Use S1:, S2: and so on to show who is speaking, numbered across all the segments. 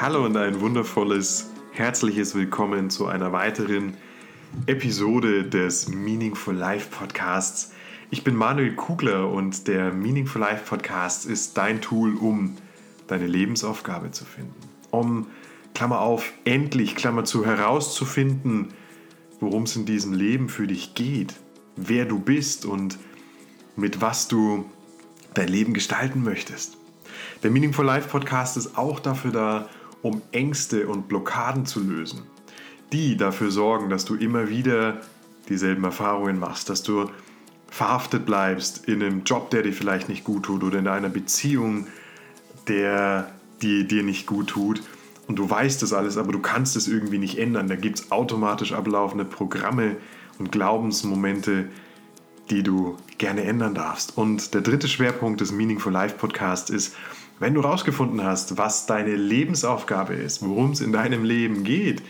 S1: Hallo und ein wundervolles, herzliches Willkommen zu einer weiteren Episode des Meaningful Life Podcasts. Ich bin Manuel Kugler und der Meaningful Life Podcast ist dein Tool, um deine Lebensaufgabe zu finden. Um, Klammer auf, endlich, Klammer zu, herauszufinden, worum es in diesem Leben für dich geht, wer du bist und mit was du dein Leben gestalten möchtest. Der Meaningful Life Podcast ist auch dafür da, um Ängste und Blockaden zu lösen, die dafür sorgen, dass du immer wieder dieselben Erfahrungen machst, dass du verhaftet bleibst in einem Job, der dir vielleicht nicht gut tut oder in einer Beziehung, der die dir nicht gut tut. Und du weißt das alles, aber du kannst es irgendwie nicht ändern. Da gibt es automatisch ablaufende Programme und Glaubensmomente, die du gerne ändern darfst. Und der dritte Schwerpunkt des Meaningful Life Podcasts ist, wenn du herausgefunden hast, was deine Lebensaufgabe ist, worum es in deinem Leben geht,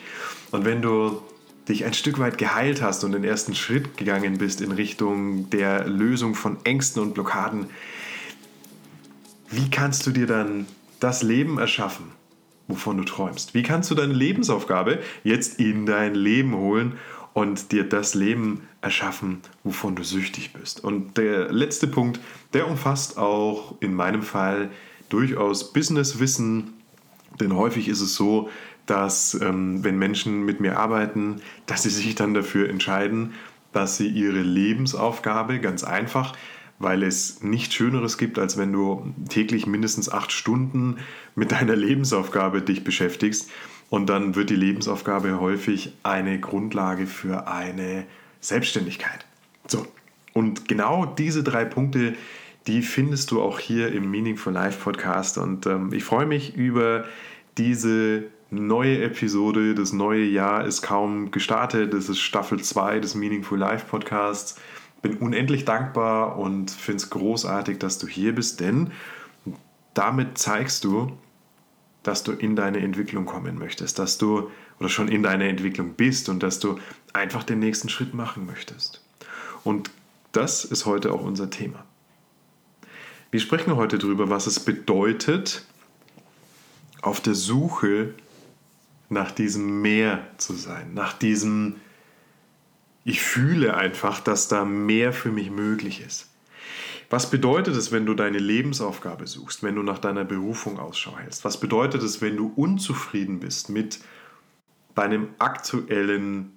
S1: und wenn du dich ein Stück weit geheilt hast und den ersten Schritt gegangen bist in Richtung der Lösung von Ängsten und Blockaden, wie kannst du dir dann das Leben erschaffen, wovon du träumst? Wie kannst du deine Lebensaufgabe jetzt in dein Leben holen und dir das Leben erschaffen, wovon du süchtig bist? Und der letzte Punkt, der umfasst auch in meinem Fall durchaus Businesswissen, denn häufig ist es so, dass ähm, wenn Menschen mit mir arbeiten, dass sie sich dann dafür entscheiden, dass sie ihre Lebensaufgabe ganz einfach, weil es nichts Schöneres gibt, als wenn du täglich mindestens acht Stunden mit deiner Lebensaufgabe dich beschäftigst. Und dann wird die Lebensaufgabe häufig eine Grundlage für eine Selbstständigkeit. So, und genau diese drei Punkte, die findest du auch hier im Meaningful Life Podcast. Und ähm, ich freue mich über diese neue Episode. Das neue Jahr ist kaum gestartet. Das ist Staffel 2 des Meaningful Life Podcasts. Bin unendlich dankbar und finde es großartig, dass du hier bist, denn damit zeigst du, dass du in deine Entwicklung kommen möchtest, dass du oder schon in deiner Entwicklung bist und dass du einfach den nächsten Schritt machen möchtest. Und das ist heute auch unser Thema. Wir sprechen heute darüber, was es bedeutet, auf der Suche nach diesem Meer zu sein, nach diesem, ich fühle einfach, dass da mehr für mich möglich ist. Was bedeutet es, wenn du deine Lebensaufgabe suchst, wenn du nach deiner Berufung Ausschau hältst? Was bedeutet es, wenn du unzufrieden bist mit deinem aktuellen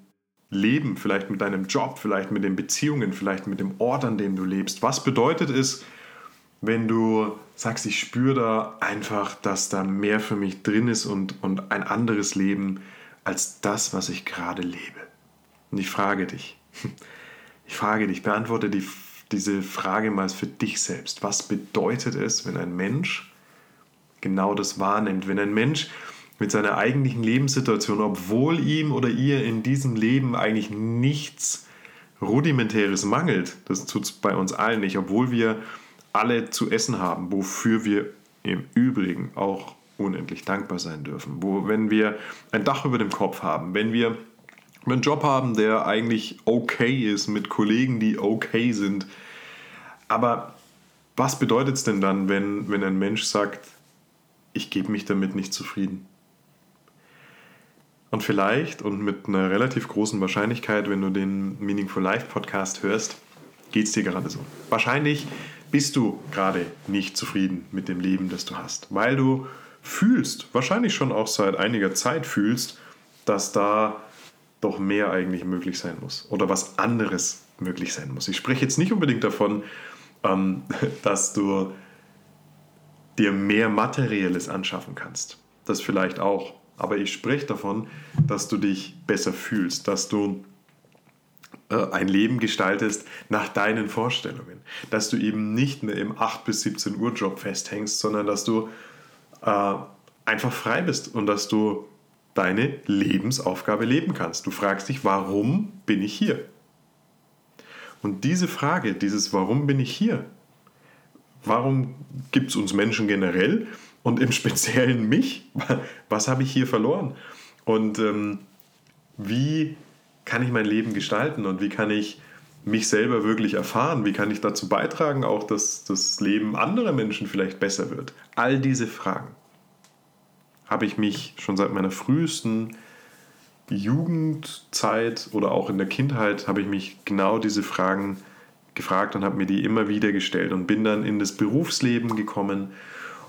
S1: Leben, vielleicht mit deinem Job, vielleicht mit den Beziehungen, vielleicht mit dem Ort, an dem du lebst? Was bedeutet es, wenn du sagst, ich spüre da einfach, dass da mehr für mich drin ist und, und ein anderes Leben als das, was ich gerade lebe. Und ich frage dich, ich frage dich, beantworte die, diese Frage mal für dich selbst. Was bedeutet es, wenn ein Mensch genau das wahrnimmt? Wenn ein Mensch mit seiner eigentlichen Lebenssituation, obwohl ihm oder ihr in diesem Leben eigentlich nichts Rudimentäres mangelt, das tut es bei uns allen nicht, obwohl wir alle zu essen haben, wofür wir im Übrigen auch unendlich dankbar sein dürfen. Wo, wenn wir ein Dach über dem Kopf haben, wenn wir einen Job haben, der eigentlich okay ist, mit Kollegen, die okay sind. Aber was bedeutet es denn dann, wenn, wenn ein Mensch sagt, ich gebe mich damit nicht zufrieden? Und vielleicht und mit einer relativ großen Wahrscheinlichkeit, wenn du den Meaningful Life Podcast hörst, geht es dir gerade so. Wahrscheinlich bist du gerade nicht zufrieden mit dem Leben, das du hast, weil du fühlst, wahrscheinlich schon auch seit einiger Zeit fühlst, dass da doch mehr eigentlich möglich sein muss oder was anderes möglich sein muss. Ich spreche jetzt nicht unbedingt davon, ähm, dass du dir mehr Materielles anschaffen kannst. Das vielleicht auch. Aber ich spreche davon, dass du dich besser fühlst, dass du ein Leben gestaltest nach deinen Vorstellungen. Dass du eben nicht mehr im 8 bis 17 Uhr Job festhängst, sondern dass du äh, einfach frei bist und dass du deine Lebensaufgabe leben kannst. Du fragst dich, warum bin ich hier? Und diese Frage, dieses Warum bin ich hier? Warum gibt es uns Menschen generell und im Speziellen mich? Was habe ich hier verloren? Und ähm, wie kann ich mein Leben gestalten und wie kann ich mich selber wirklich erfahren? Wie kann ich dazu beitragen, auch dass das Leben anderer Menschen vielleicht besser wird? All diese Fragen habe ich mich schon seit meiner frühesten Jugendzeit oder auch in der Kindheit habe ich mich genau diese Fragen gefragt und habe mir die immer wieder gestellt und bin dann in das Berufsleben gekommen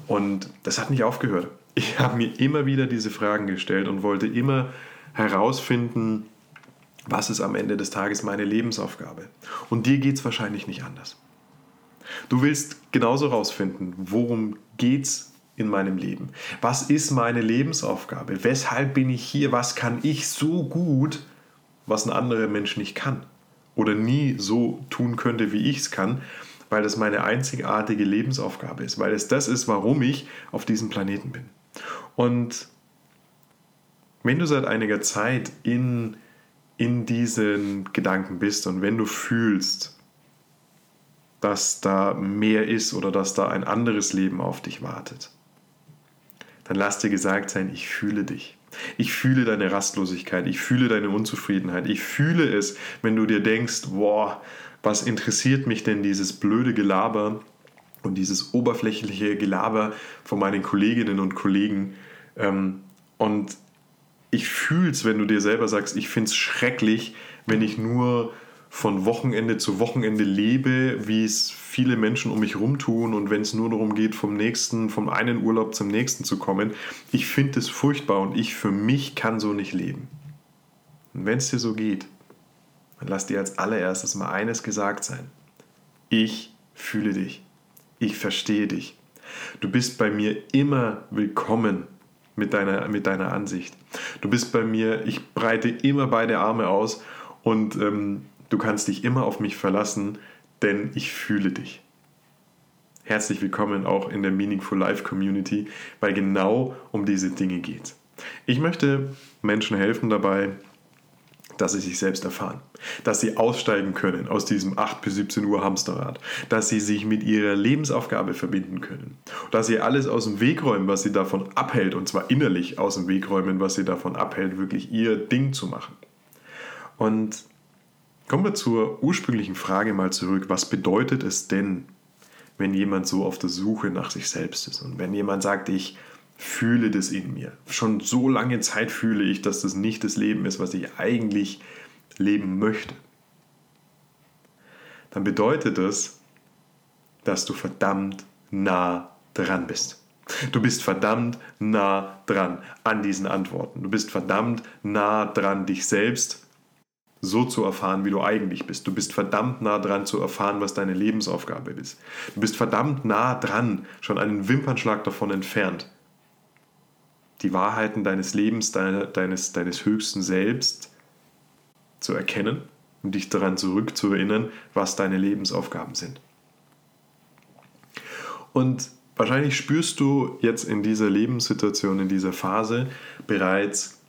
S1: und das hat nicht aufgehört. Ich habe mir immer wieder diese Fragen gestellt und wollte immer herausfinden, was ist am Ende des Tages meine Lebensaufgabe. Und dir geht es wahrscheinlich nicht anders. Du willst genauso herausfinden, worum geht es in meinem Leben? Was ist meine Lebensaufgabe? Weshalb bin ich hier? Was kann ich so gut, was ein anderer Mensch nicht kann? Oder nie so tun könnte, wie ich es kann, weil das meine einzigartige Lebensaufgabe ist, weil es das ist, warum ich auf diesem Planeten bin. Und wenn du seit einiger Zeit in, in diesen Gedanken bist und wenn du fühlst, dass da mehr ist oder dass da ein anderes Leben auf dich wartet, dann lass dir gesagt sein, ich fühle dich. Ich fühle deine Rastlosigkeit, ich fühle deine Unzufriedenheit, ich fühle es, wenn du dir denkst, boah, was interessiert mich denn dieses blöde Gelaber und dieses oberflächliche Gelaber von meinen Kolleginnen und Kollegen. Ähm, und ich fühle es, wenn du dir selber sagst, ich finde es schrecklich, wenn ich nur von Wochenende zu Wochenende lebe, wie es viele Menschen um mich herum tun und wenn es nur darum geht, vom nächsten, vom einen Urlaub zum nächsten zu kommen. Ich finde es furchtbar und ich für mich kann so nicht leben. Und wenn es dir so geht, dann lass dir als allererstes mal eines gesagt sein. Ich fühle dich. Ich verstehe dich. Du bist bei mir immer willkommen mit deiner, mit deiner Ansicht. Du bist bei mir, ich breite immer beide Arme aus und ähm, Du kannst dich immer auf mich verlassen, denn ich fühle dich. Herzlich willkommen auch in der Meaningful Life Community, weil genau um diese Dinge geht. Ich möchte Menschen helfen dabei, dass sie sich selbst erfahren, dass sie aussteigen können aus diesem 8 bis 17 Uhr Hamsterrad, dass sie sich mit ihrer Lebensaufgabe verbinden können, dass sie alles aus dem Weg räumen, was sie davon abhält, und zwar innerlich aus dem Weg räumen, was sie davon abhält, wirklich ihr Ding zu machen. Und Kommen wir zur ursprünglichen Frage mal zurück. Was bedeutet es denn, wenn jemand so auf der Suche nach sich selbst ist? Und wenn jemand sagt, ich fühle das in mir. Schon so lange Zeit fühle ich, dass das nicht das Leben ist, was ich eigentlich leben möchte. Dann bedeutet das, dass du verdammt nah dran bist. Du bist verdammt nah dran an diesen Antworten. Du bist verdammt nah dran, dich selbst so zu erfahren, wie du eigentlich bist. Du bist verdammt nah dran zu erfahren, was deine Lebensaufgabe ist. Du bist verdammt nah dran, schon einen Wimpernschlag davon entfernt, die Wahrheiten deines Lebens, deine, deines, deines höchsten Selbst zu erkennen und dich daran zurückzuerinnern, was deine Lebensaufgaben sind. Und wahrscheinlich spürst du jetzt in dieser Lebenssituation, in dieser Phase bereits,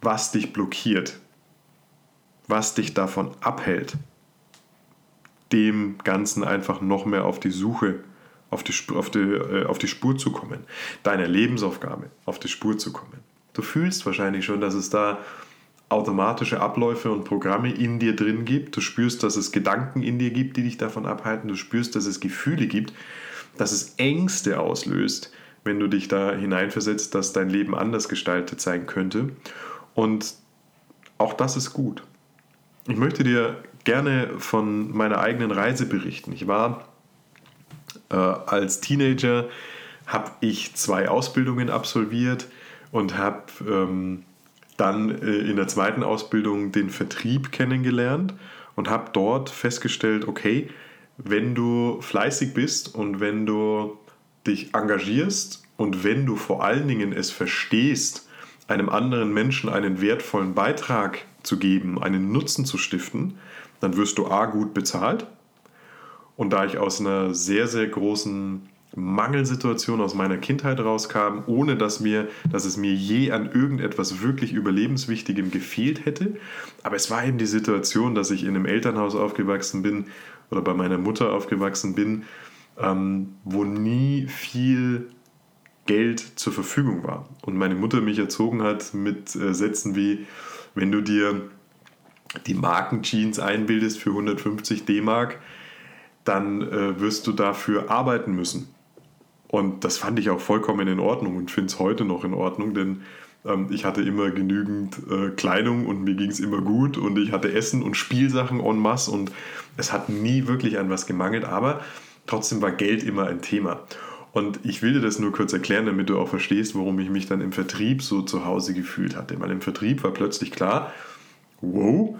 S1: was dich blockiert, was dich davon abhält, dem Ganzen einfach noch mehr auf die Suche, auf die, auf die, äh, auf die Spur zu kommen, deiner Lebensaufgabe auf die Spur zu kommen. Du fühlst wahrscheinlich schon, dass es da automatische Abläufe und Programme in dir drin gibt. Du spürst, dass es Gedanken in dir gibt, die dich davon abhalten. Du spürst, dass es Gefühle gibt, dass es Ängste auslöst, wenn du dich da hineinversetzt, dass dein Leben anders gestaltet sein könnte. Und auch das ist gut. Ich möchte dir gerne von meiner eigenen Reise berichten. Ich war äh, als Teenager, habe ich zwei Ausbildungen absolviert und habe ähm, dann äh, in der zweiten Ausbildung den Vertrieb kennengelernt und habe dort festgestellt, okay, wenn du fleißig bist und wenn du dich engagierst und wenn du vor allen Dingen es verstehst, einem anderen Menschen einen wertvollen Beitrag zu geben, einen Nutzen zu stiften, dann wirst du A gut bezahlt. Und da ich aus einer sehr, sehr großen Mangelsituation aus meiner Kindheit rauskam, ohne dass, mir, dass es mir je an irgendetwas wirklich Überlebenswichtigem gefehlt hätte. Aber es war eben die Situation, dass ich in einem Elternhaus aufgewachsen bin oder bei meiner Mutter aufgewachsen bin, ähm, wo nie viel Geld zur Verfügung war. Und meine Mutter mich erzogen hat mit äh, Sätzen wie, wenn du dir die Markenjeans einbildest für 150 D-Mark, dann äh, wirst du dafür arbeiten müssen. Und das fand ich auch vollkommen in Ordnung und finde es heute noch in Ordnung, denn ähm, ich hatte immer genügend äh, Kleidung und mir ging es immer gut und ich hatte Essen und Spielsachen en masse und es hat nie wirklich an was gemangelt, aber trotzdem war Geld immer ein Thema. Und ich will dir das nur kurz erklären, damit du auch verstehst, warum ich mich dann im Vertrieb so zu Hause gefühlt hatte. Weil im Vertrieb war plötzlich klar, wow,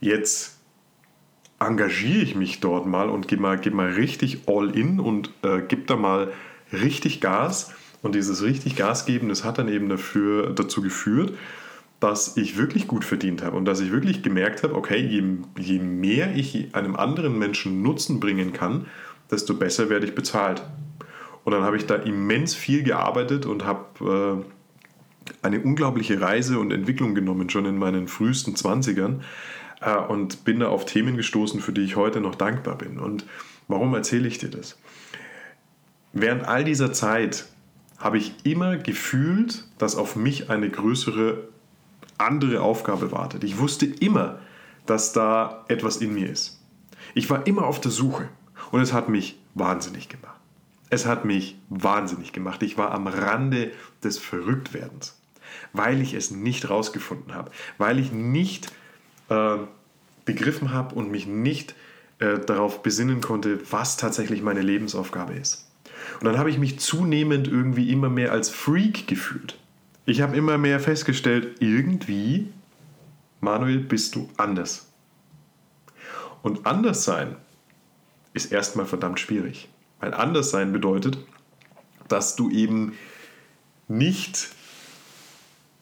S1: jetzt engagiere ich mich dort mal und gebe mal, geb mal richtig all in und äh, gebe da mal richtig Gas. Und dieses richtig Gas geben, das hat dann eben dafür, dazu geführt, dass ich wirklich gut verdient habe und dass ich wirklich gemerkt habe, okay, je, je mehr ich einem anderen Menschen Nutzen bringen kann, desto besser werde ich bezahlt. Und dann habe ich da immens viel gearbeitet und habe äh, eine unglaubliche Reise und Entwicklung genommen, schon in meinen frühesten 20ern. Äh, und bin da auf Themen gestoßen, für die ich heute noch dankbar bin. Und warum erzähle ich dir das? Während all dieser Zeit habe ich immer gefühlt, dass auf mich eine größere, andere Aufgabe wartet. Ich wusste immer, dass da etwas in mir ist. Ich war immer auf der Suche und es hat mich wahnsinnig gemacht. Es hat mich wahnsinnig gemacht. Ich war am Rande des Verrücktwerdens, weil ich es nicht rausgefunden habe, weil ich nicht äh, begriffen habe und mich nicht äh, darauf besinnen konnte, was tatsächlich meine Lebensaufgabe ist. Und dann habe ich mich zunehmend irgendwie immer mehr als Freak gefühlt. Ich habe immer mehr festgestellt, irgendwie, Manuel, bist du anders. Und anders sein ist erstmal verdammt schwierig. Weil anders sein bedeutet, dass du eben nicht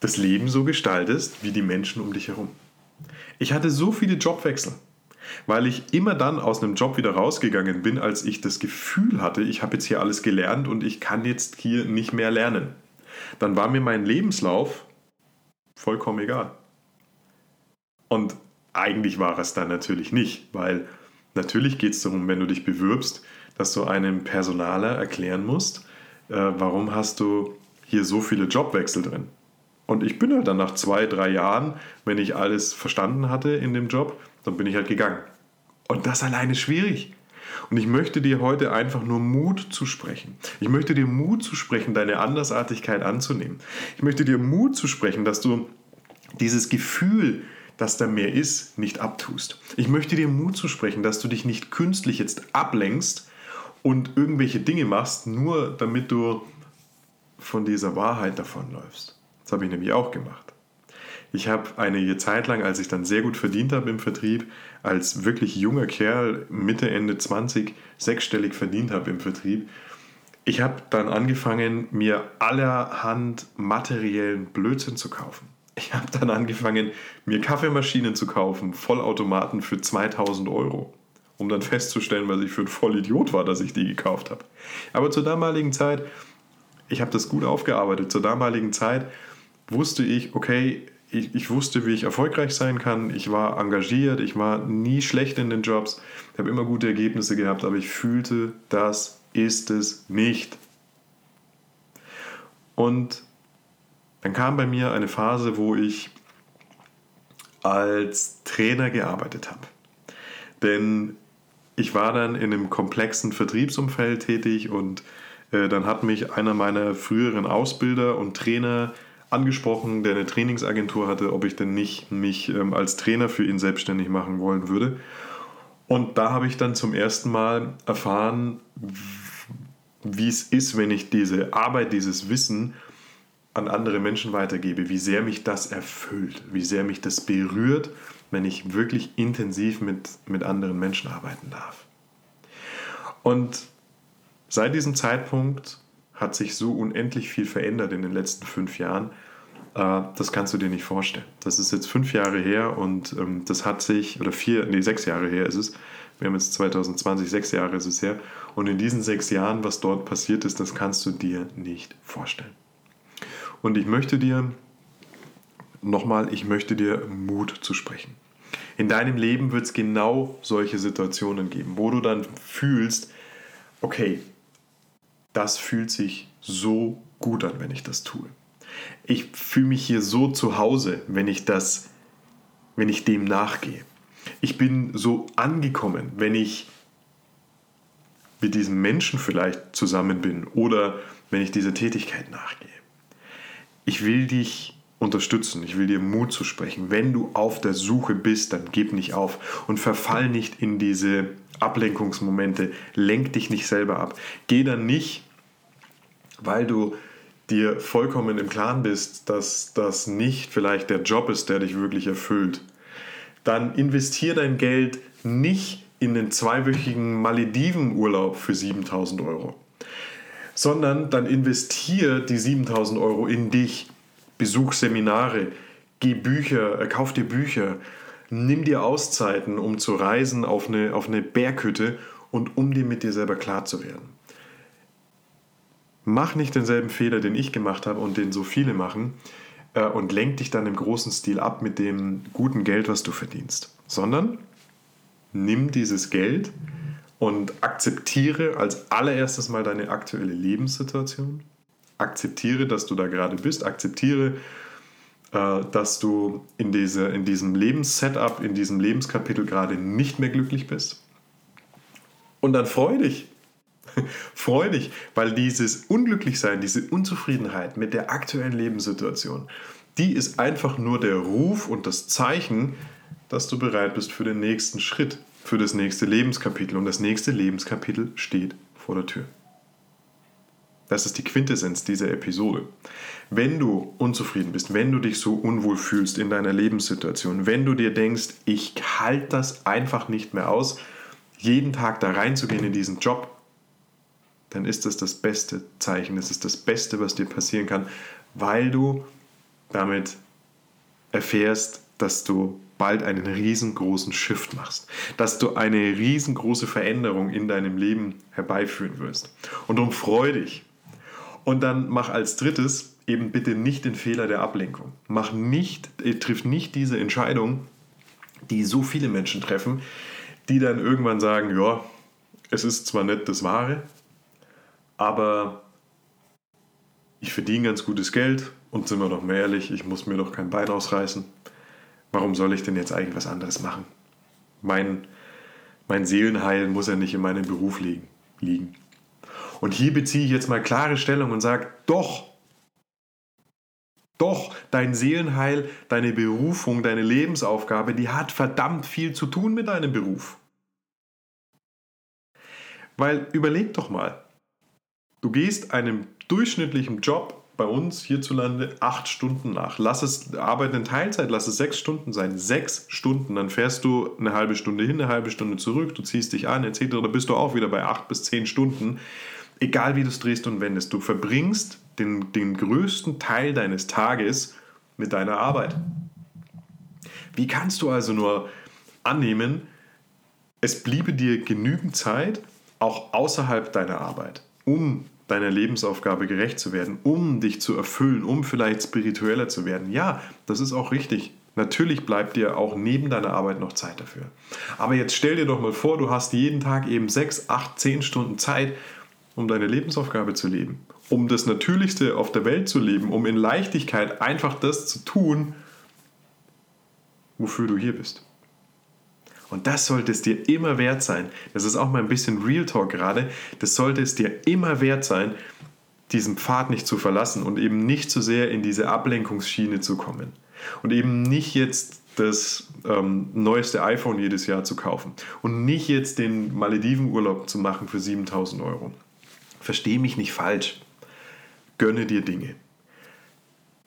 S1: das Leben so gestaltest wie die Menschen um dich herum. Ich hatte so viele Jobwechsel, weil ich immer dann aus einem Job wieder rausgegangen bin, als ich das Gefühl hatte, ich habe jetzt hier alles gelernt und ich kann jetzt hier nicht mehr lernen. Dann war mir mein Lebenslauf vollkommen egal. Und eigentlich war es dann natürlich nicht, weil natürlich geht es darum, wenn du dich bewirbst, dass du einem Personaler erklären musst, äh, warum hast du hier so viele Jobwechsel drin. Und ich bin halt dann nach zwei, drei Jahren, wenn ich alles verstanden hatte in dem Job, dann bin ich halt gegangen. Und das alleine ist schwierig. Und ich möchte dir heute einfach nur Mut zu sprechen. Ich möchte dir Mut zu sprechen, deine Andersartigkeit anzunehmen. Ich möchte dir Mut zu sprechen, dass du dieses Gefühl, dass da mehr ist, nicht abtust. Ich möchte dir Mut zu sprechen, dass du dich nicht künstlich jetzt ablenkst und irgendwelche Dinge machst, nur damit du von dieser Wahrheit davonläufst. Das habe ich nämlich auch gemacht. Ich habe eine Zeit lang, als ich dann sehr gut verdient habe im Vertrieb, als wirklich junger Kerl, Mitte, Ende 20, sechsstellig verdient habe im Vertrieb, ich habe dann angefangen, mir allerhand materiellen Blödsinn zu kaufen. Ich habe dann angefangen, mir Kaffeemaschinen zu kaufen, Vollautomaten für 2000 Euro um dann festzustellen, was ich für ein Vollidiot war, dass ich die gekauft habe. Aber zur damaligen Zeit, ich habe das gut aufgearbeitet, zur damaligen Zeit wusste ich, okay, ich, ich, wusste, wie ich erfolgreich sein kann. Ich war engagiert, ich war nie schlecht in den Jobs, ich habe immer gute Ergebnisse gehabt, aber ich fühlte, das ist es nicht. Und dann kam bei mir eine Phase, wo ich als Trainer gearbeitet habe. Denn ich war dann in einem komplexen Vertriebsumfeld tätig und äh, dann hat mich einer meiner früheren Ausbilder und Trainer angesprochen, der eine Trainingsagentur hatte, ob ich denn nicht mich ähm, als Trainer für ihn selbstständig machen wollen würde. Und da habe ich dann zum ersten Mal erfahren, wie es ist, wenn ich diese Arbeit, dieses Wissen an andere Menschen weitergebe, wie sehr mich das erfüllt, wie sehr mich das berührt wenn ich wirklich intensiv mit, mit anderen Menschen arbeiten darf. Und seit diesem Zeitpunkt hat sich so unendlich viel verändert in den letzten fünf Jahren. Äh, das kannst du dir nicht vorstellen. Das ist jetzt fünf Jahre her und ähm, das hat sich, oder vier, nee, sechs Jahre her ist es. Wir haben jetzt 2020, sechs Jahre ist es her. Und in diesen sechs Jahren, was dort passiert ist, das kannst du dir nicht vorstellen. Und ich möchte dir nochmal, ich möchte dir Mut zu sprechen. In deinem Leben wird es genau solche Situationen geben, wo du dann fühlst, okay, das fühlt sich so gut an, wenn ich das tue. Ich fühle mich hier so zu Hause, wenn ich das, wenn ich dem nachgehe. Ich bin so angekommen, wenn ich mit diesem Menschen vielleicht zusammen bin oder wenn ich dieser Tätigkeit nachgehe. Ich will dich unterstützen, ich will dir Mut zu sprechen. Wenn du auf der Suche bist, dann gib nicht auf und verfall nicht in diese Ablenkungsmomente, lenk dich nicht selber ab. Geh dann nicht, weil du dir vollkommen im Klaren bist, dass das nicht vielleicht der Job ist, der dich wirklich erfüllt, dann investier dein Geld nicht in den zweiwöchigen Malediven-Urlaub für 7000 Euro, sondern dann investier die 7000 Euro in dich. Besuch Seminare, geh Bücher, äh, kauf dir Bücher, nimm dir Auszeiten, um zu reisen auf eine, auf eine Berghütte und um dir mit dir selber klar zu werden. Mach nicht denselben Fehler, den ich gemacht habe und den so viele machen äh, und lenk dich dann im großen Stil ab mit dem guten Geld, was du verdienst, sondern nimm dieses Geld und akzeptiere als allererstes mal deine aktuelle Lebenssituation. Akzeptiere, dass du da gerade bist. Akzeptiere, äh, dass du in, diese, in diesem Lebenssetup, in diesem Lebenskapitel gerade nicht mehr glücklich bist. Und dann freu dich Freu dich, weil dieses Unglücklichsein, diese Unzufriedenheit mit der aktuellen Lebenssituation, die ist einfach nur der Ruf und das Zeichen, dass du bereit bist für den nächsten Schritt, für das nächste Lebenskapitel. Und das nächste Lebenskapitel steht vor der Tür. Das ist die Quintessenz dieser Episode. Wenn du unzufrieden bist, wenn du dich so unwohl fühlst in deiner Lebenssituation, wenn du dir denkst, ich halte das einfach nicht mehr aus, jeden Tag da reinzugehen in diesen Job, dann ist das das beste Zeichen, das ist das Beste, was dir passieren kann, weil du damit erfährst, dass du bald einen riesengroßen Shift machst, dass du eine riesengroße Veränderung in deinem Leben herbeiführen wirst. Und darum freu dich. Und dann mach als drittes eben bitte nicht den Fehler der Ablenkung. Mach nicht, äh, triff nicht diese Entscheidung, die so viele Menschen treffen, die dann irgendwann sagen, ja, es ist zwar nicht das Wahre, aber ich verdiene ganz gutes Geld und sind wir doch mal ehrlich, ich muss mir doch kein Bein ausreißen. Warum soll ich denn jetzt eigentlich was anderes machen? Mein, mein Seelenheil muss ja nicht in meinem Beruf liegen. Und hier beziehe ich jetzt mal klare Stellung und sage, doch, doch, dein Seelenheil, deine Berufung, deine Lebensaufgabe, die hat verdammt viel zu tun mit deinem Beruf. Weil überleg doch mal, Du gehst einem durchschnittlichen Job bei uns hierzulande acht Stunden nach. Lass es arbeiten in Teilzeit, lass es sechs Stunden sein. Sechs Stunden, dann fährst du eine halbe Stunde hin, eine halbe Stunde zurück, du ziehst dich an, etc. Da bist du auch wieder bei acht bis zehn Stunden. Egal wie du es drehst und wendest, du verbringst den, den größten Teil deines Tages mit deiner Arbeit. Wie kannst du also nur annehmen, es bliebe dir genügend Zeit, auch außerhalb deiner Arbeit, um deiner Lebensaufgabe gerecht zu werden, um dich zu erfüllen, um vielleicht spiritueller zu werden. Ja, das ist auch richtig. Natürlich bleibt dir auch neben deiner Arbeit noch Zeit dafür. Aber jetzt stell dir doch mal vor, du hast jeden Tag eben sechs, acht, zehn Stunden Zeit, um deine Lebensaufgabe zu leben, um das Natürlichste auf der Welt zu leben, um in Leichtigkeit einfach das zu tun, wofür du hier bist. Und das sollte es dir immer wert sein. Das ist auch mal ein bisschen Real Talk gerade. Das sollte es dir immer wert sein, diesen Pfad nicht zu verlassen und eben nicht zu sehr in diese Ablenkungsschiene zu kommen. Und eben nicht jetzt das ähm, neueste iPhone jedes Jahr zu kaufen und nicht jetzt den Maledivenurlaub zu machen für 7000 Euro. Versteh mich nicht falsch. Gönne dir Dinge.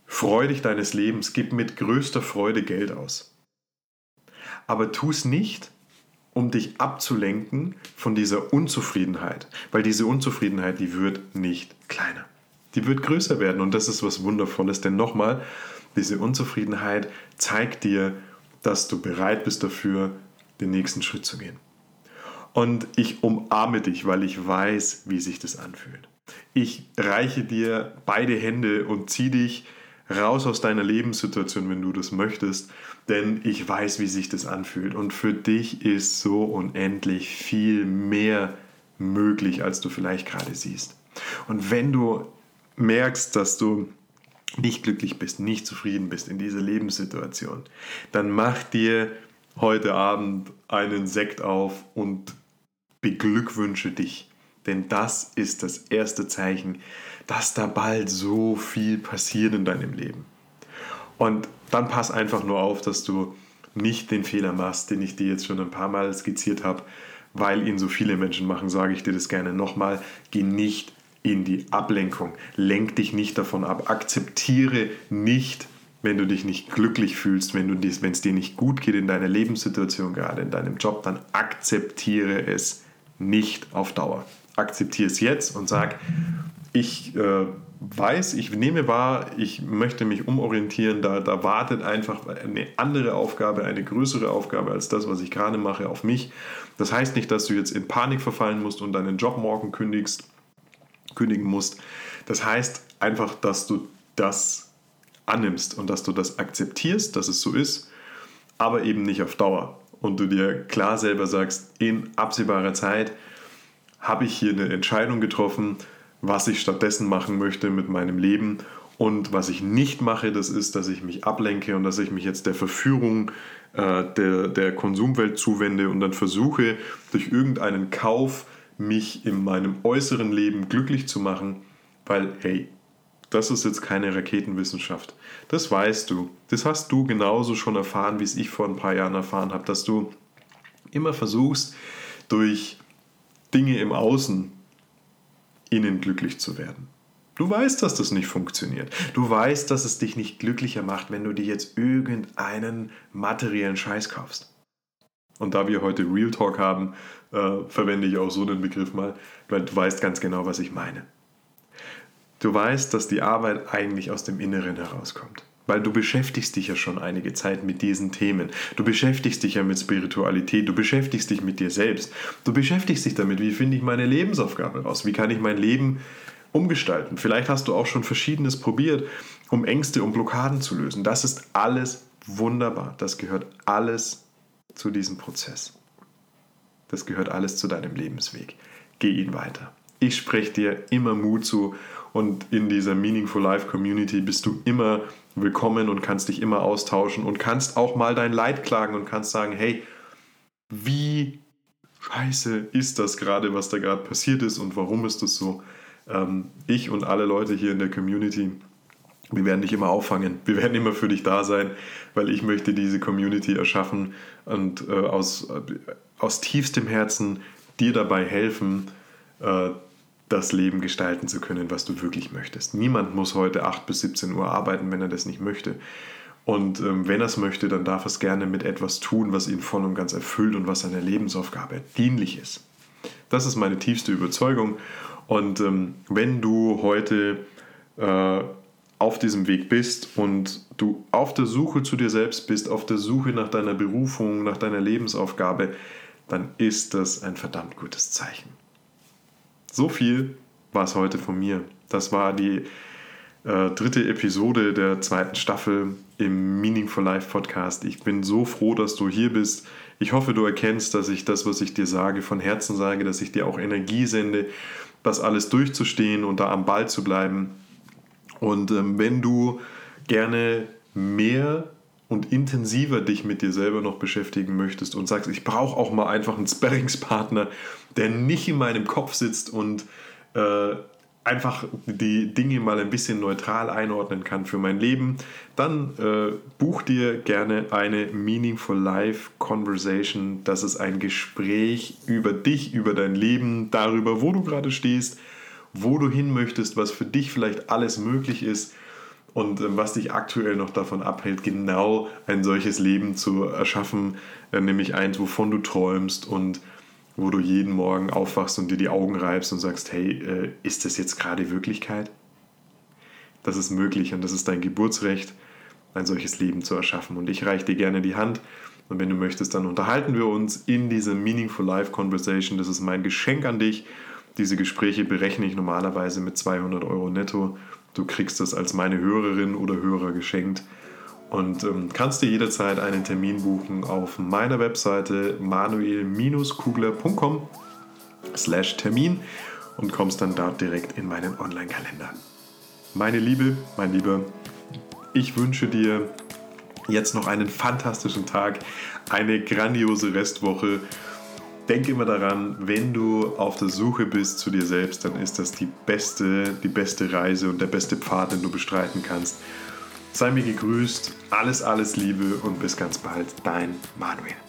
S1: Freu dich deines Lebens, gib mit größter Freude Geld aus aber tu es nicht, um dich abzulenken von dieser Unzufriedenheit, weil diese Unzufriedenheit, die wird nicht kleiner. Die wird größer werden und das ist was Wundervolles, denn nochmal, diese Unzufriedenheit zeigt dir, dass du bereit bist dafür, den nächsten Schritt zu gehen. Und ich umarme dich, weil ich weiß, wie sich das anfühlt. Ich reiche dir beide Hände und ziehe dich raus aus deiner Lebenssituation, wenn du das möchtest, denn ich weiß, wie sich das anfühlt. Und für dich ist so unendlich viel mehr möglich, als du vielleicht gerade siehst. Und wenn du merkst, dass du nicht glücklich bist, nicht zufrieden bist in dieser Lebenssituation, dann mach dir heute Abend einen Sekt auf und beglückwünsche dich Denn das ist das erste Zeichen, dass da bald so viel passiert in deinem Leben. Und dann pass einfach nur auf, dass du nicht den Fehler machst, den ich dir jetzt schon ein paar Mal skizziert habe, weil ihn so viele Menschen machen, sage ich dir das gerne nochmal. Geh nicht in die Ablenkung. Lenk dich nicht davon ab. Akzeptiere nicht, wenn du dich nicht glücklich fühlst, wenn es dir nicht gut geht in deiner Lebenssituation, gerade in deinem Job, dann akzeptiere es nicht auf Dauer. Akzeptiere es jetzt und sag, ich äh, weiß, ich nehme wahr, ich möchte mich umorientieren, da, da wartet einfach eine andere Aufgabe, eine größere Aufgabe als das, was ich gerade mache, auf mich. Das heißt nicht, dass du jetzt in Panik verfallen musst und deinen Job morgen kündigst, kündigen musst. Das heißt einfach, dass du das annimmst und dass du das akzeptierst, dass es so ist, aber eben nicht auf Dauer. Und du dir klar selber sagst, in absehbarer Zeit habe ich hier eine Entscheidung getroffen, was ich stattdessen machen möchte mit meinem Leben. Und was ich nicht mache, das ist, dass ich mich ablenke und dass ich mich jetzt der Verführung äh, der, der Konsumwelt zuwende und dann versuche, durch irgendeinen Kauf mich in meinem äußeren Leben glücklich zu machen, weil, hey, das ist jetzt keine Raketenwissenschaft. Das weißt du. Das hast du genauso schon erfahren, wie es ich vor ein paar Jahren erfahren habe, dass du immer versuchst, durch Dinge im Außen innen glücklich zu werden. Du weißt, dass das nicht funktioniert. Du weißt, dass es dich nicht glücklicher macht, wenn du dir jetzt irgendeinen materiellen Scheiß kaufst. Und da wir heute Real Talk haben, äh, verwende ich auch so einen Begriff mal, weil du weißt ganz genau, was ich meine. Du weißt, dass die Arbeit eigentlich aus dem Inneren herauskommt. Weil du beschäftigst dich ja schon einige Zeit mit diesen Themen. Du beschäftigst dich ja mit Spiritualität, du beschäftigst dich mit dir selbst. Du beschäftigst dich damit, wie finde ich meine Lebensaufgabe raus? Wie kann ich mein Leben umgestalten? Vielleicht hast du auch schon verschiedenes probiert, um Ängste, um Blockaden zu lösen. Das ist alles wunderbar. Das gehört alles zu diesem Prozess. Das gehört alles zu deinem Lebensweg. Geh ihn weiter. Ich spreche dir immer Mut zu und in dieser Meaningful Life Community bist du immer willkommen und kannst dich immer austauschen und kannst auch mal dein Leid klagen und kannst sagen, hey, wie scheiße ist das gerade, was da gerade passiert ist und warum ist das so? Ähm, ich und alle Leute hier in der Community, wir werden dich immer auffangen, wir werden immer für dich da sein, weil ich möchte diese Community erschaffen und äh, aus, äh, aus tiefstem Herzen dir dabei helfen, äh, das Leben gestalten zu können, was du wirklich möchtest. Niemand muss heute 8 bis 17 Uhr arbeiten, wenn er das nicht möchte. Und ähm, wenn er es möchte, dann darf er es gerne mit etwas tun, was ihn voll und ganz erfüllt und was seiner Lebensaufgabe dienlich ist. Das ist meine tiefste Überzeugung. Und ähm, wenn du heute äh, auf diesem Weg bist und du auf der Suche zu dir selbst bist, auf der Suche nach deiner Berufung, nach deiner Lebensaufgabe, dann ist das ein verdammt gutes Zeichen. So viel war es heute von mir. Das war die äh, dritte Episode der zweiten Staffel im Meaning for Life Podcast. Ich bin so froh, dass du hier bist. Ich hoffe, du erkennst, dass ich das, was ich dir sage, von Herzen sage, dass ich dir auch Energie sende, das alles durchzustehen und da am Ball zu bleiben. Und ähm, wenn du gerne mehr und intensiver dich mit dir selber noch beschäftigen möchtest und sagst, ich brauche auch mal einfach einen Sparringspartner, der nicht in meinem Kopf sitzt und äh, einfach die Dinge mal ein bisschen neutral einordnen kann für mein Leben, dann äh, buch dir gerne eine Meaningful Life Conversation. Das ist ein Gespräch über dich, über dein Leben, darüber, wo du gerade stehst, wo du hin möchtest, was für dich vielleicht alles möglich ist und äh, was dich aktuell noch davon abhält, genau ein solches Leben zu erschaffen, äh, nämlich eins, wovon du träumst und wo du jeden Morgen aufwachst und dir die Augen reibst und sagst, hey, äh, ist das jetzt gerade Wirklichkeit? Das ist möglich und das ist dein Geburtsrecht, ein solches Leben zu erschaffen. Und ich reiche dir gerne die Hand. Und wenn du möchtest, dann unterhalten wir uns in dieser Meaningful Life Conversation. Das ist mein Geschenk an dich. Diese Gespräche berechne ich normalerweise mit 200 Euro netto. Du kriegst das als meine Hörerin oder Hörer geschenkt und ähm, kannst dir jederzeit einen Termin buchen auf meiner Webseite manuel-kugler.com slash Termin und kommst dann dort direkt in meinen Online-Kalender. Meine Liebe, mein Lieber, ich wünsche dir jetzt noch einen fantastischen Tag, eine grandiose Restwoche denke immer daran, wenn du auf der Suche bist zu dir selbst, dann ist das die beste, die beste Reise und der beste Pfad, den du bestreiten kannst. Sei mir gegrüßt, alles, alles Liebe und bis ganz bald, dein Manuel.